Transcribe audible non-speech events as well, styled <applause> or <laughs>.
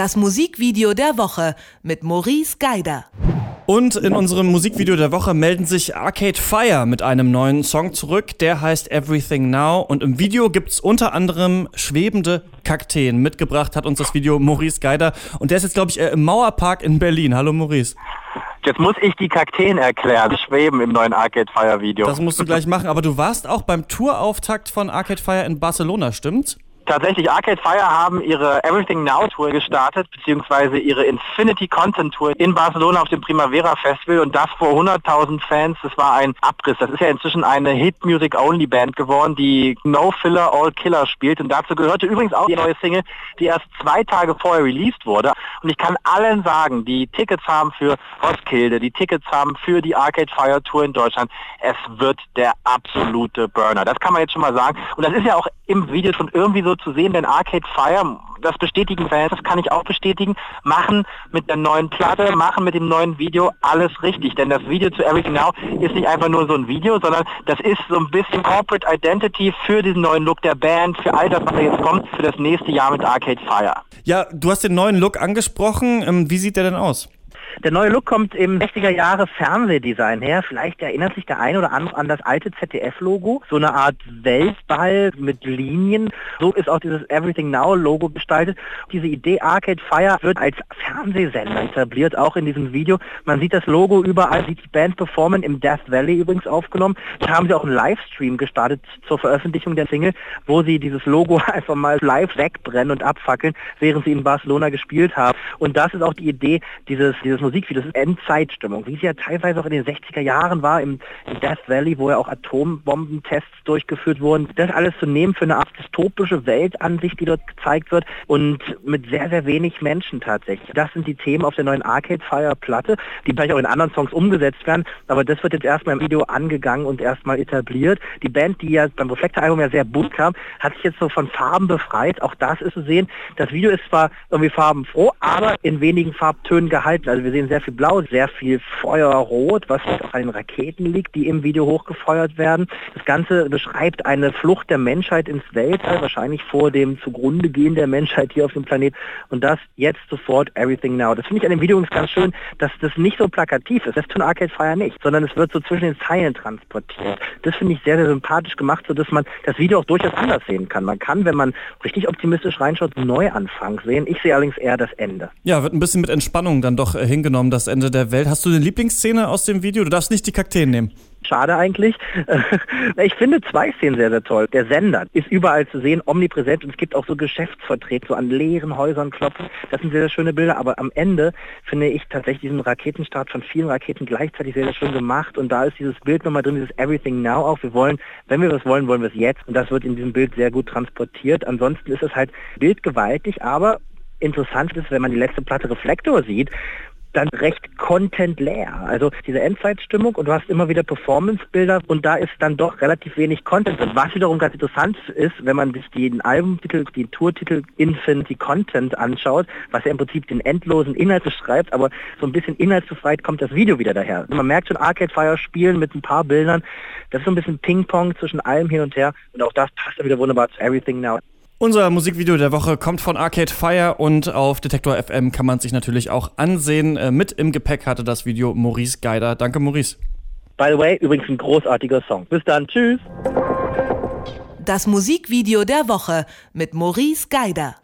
Das Musikvideo der Woche mit Maurice Geider. Und in unserem Musikvideo der Woche melden sich Arcade Fire mit einem neuen Song zurück. Der heißt Everything Now. Und im Video gibt es unter anderem schwebende Kakteen. Mitgebracht hat uns das Video Maurice Geider. Und der ist jetzt, glaube ich, äh, im Mauerpark in Berlin. Hallo Maurice. Jetzt muss ich die Kakteen erklären, schweben im neuen Arcade Fire Video. Das musst du gleich machen. Aber du warst auch beim Tourauftakt von Arcade Fire in Barcelona, stimmt's? Tatsächlich, Arcade Fire haben ihre Everything Now Tour gestartet, beziehungsweise ihre Infinity Content Tour in Barcelona auf dem Primavera Festival und das vor 100.000 Fans. Das war ein Abriss. Das ist ja inzwischen eine Hit Music Only Band geworden, die No Filler All Killer spielt und dazu gehörte übrigens auch die neue Single, die erst zwei Tage vorher released wurde. Und ich kann allen sagen, die Tickets haben für Roskilde, die Tickets haben für die Arcade Fire Tour in Deutschland. Es wird der absolute Burner. Das kann man jetzt schon mal sagen. Und das ist ja auch im Video schon irgendwie so zu sehen, denn Arcade Fire, das bestätigen Fans, das kann ich auch bestätigen, machen mit der neuen Platte, machen mit dem neuen Video alles richtig. Denn das Video zu Everything Now ist nicht einfach nur so ein Video, sondern das ist so ein bisschen Corporate Identity für diesen neuen Look der Band, für all das, was da jetzt kommt, für das nächste Jahr mit Arcade Fire. Ja, du hast den neuen Look angesprochen. Ähm, wie sieht der denn aus? Der neue Look kommt im 60er Jahre Fernsehdesign her. Vielleicht erinnert sich der ein oder andere an das alte ZDF-Logo. So eine Art Weltball mit Linien. So ist auch dieses Everything Now Logo gestaltet. Diese Idee Arcade Fire wird als Fernsehsender etabliert, auch in diesem Video. Man sieht das Logo überall, sieht die Band performen, im Death Valley übrigens aufgenommen. Da haben sie auch einen Livestream gestartet zur Veröffentlichung der Single, wo sie dieses Logo <laughs> einfach mal live wegbrennen und abfackeln, während sie in Barcelona gespielt haben. Und das ist auch die Idee dieses, dieses Musikvideo, das ist Endzeitstimmung, wie es ja teilweise auch in den 60er Jahren war, im, Death Valley, wo ja auch Atombombentests durchgeführt wurden. Das alles zu nehmen für eine Art dystopische Weltansicht, die dort gezeigt wird und mit sehr, sehr wenig Menschen tatsächlich. Das sind die Themen auf der neuen Arcade Fire Platte, die vielleicht auch in anderen Songs umgesetzt werden, aber das wird jetzt erstmal im Video angegangen und erstmal etabliert. Die Band, die ja beim Reflektor-Album ja sehr bunt kam, hat sich jetzt so von Farben befreit. Auch das ist zu sehen. Das Video ist zwar irgendwie farbenfroh, aber in wenigen Farbtönen gehalten. Also wir sehen sehr viel Blau, sehr viel Feuerrot, was an den Raketen liegt, die im Video hochgefeuert werden. Das Ganze beschreibt eine Flucht der Menschheit ins Weltall, wahrscheinlich vor dem zugrunde gehen der Menschheit hier auf dem Planet. Und das jetzt sofort Everything Now. Das finde ich an dem Video ganz schön, dass das nicht so plakativ ist. Das tun Arcade Fire nicht, sondern es wird so zwischen den Zeilen transportiert. Das finde ich sehr, sehr sympathisch gemacht, sodass man das Video auch durchaus anders sehen kann. Man kann, wenn man richtig optimistisch reinschaut, Neuanfang sehen. Ich sehe allerdings eher das Ende. Ja, wird ein bisschen mit Entspannung dann doch hingenommen genommen, das Ende der Welt. Hast du eine Lieblingsszene aus dem Video? Du darfst nicht die Kakteen nehmen. Schade eigentlich. <laughs> Ich finde zwei Szenen sehr, sehr toll. Der Sender ist überall zu sehen, omnipräsent und es gibt auch so Geschäftsvertreter, so an leeren Häusern klopfen. Das sind sehr, sehr schöne Bilder, aber am Ende finde ich tatsächlich diesen Raketenstart von vielen Raketen gleichzeitig sehr, sehr schön gemacht und da ist dieses Bild nochmal drin, dieses Everything Now auch. Wir wollen, wenn wir was wollen, wollen wir es jetzt und das wird in diesem Bild sehr gut transportiert. Ansonsten ist es halt bildgewaltig, aber interessant ist, wenn man die letzte Platte Reflektor sieht, dann recht contentleer. Also diese Endzeitstimmung und du hast immer wieder Performance-Bilder und da ist dann doch relativ wenig Content drin. Was wiederum ganz interessant ist, wenn man sich den Albumtitel, den Tourtitel Infinity Content anschaut, was ja im Prinzip den endlosen Inhalt beschreibt, aber so ein bisschen inhaltsbefreit kommt das Video wieder daher. Man merkt schon Arcade Fire spielen mit ein paar Bildern. Das ist so ein bisschen Ping-Pong zwischen allem hin und her und auch das passt dann wieder wunderbar zu Everything Now. Unser Musikvideo der Woche kommt von Arcade Fire und auf Detektor FM kann man sich natürlich auch ansehen. Äh, mit im Gepäck hatte das Video Maurice Geider. Danke, Maurice. By the way, übrigens ein großartiger Song. Bis dann, tschüss. Das Musikvideo der Woche mit Maurice Geider.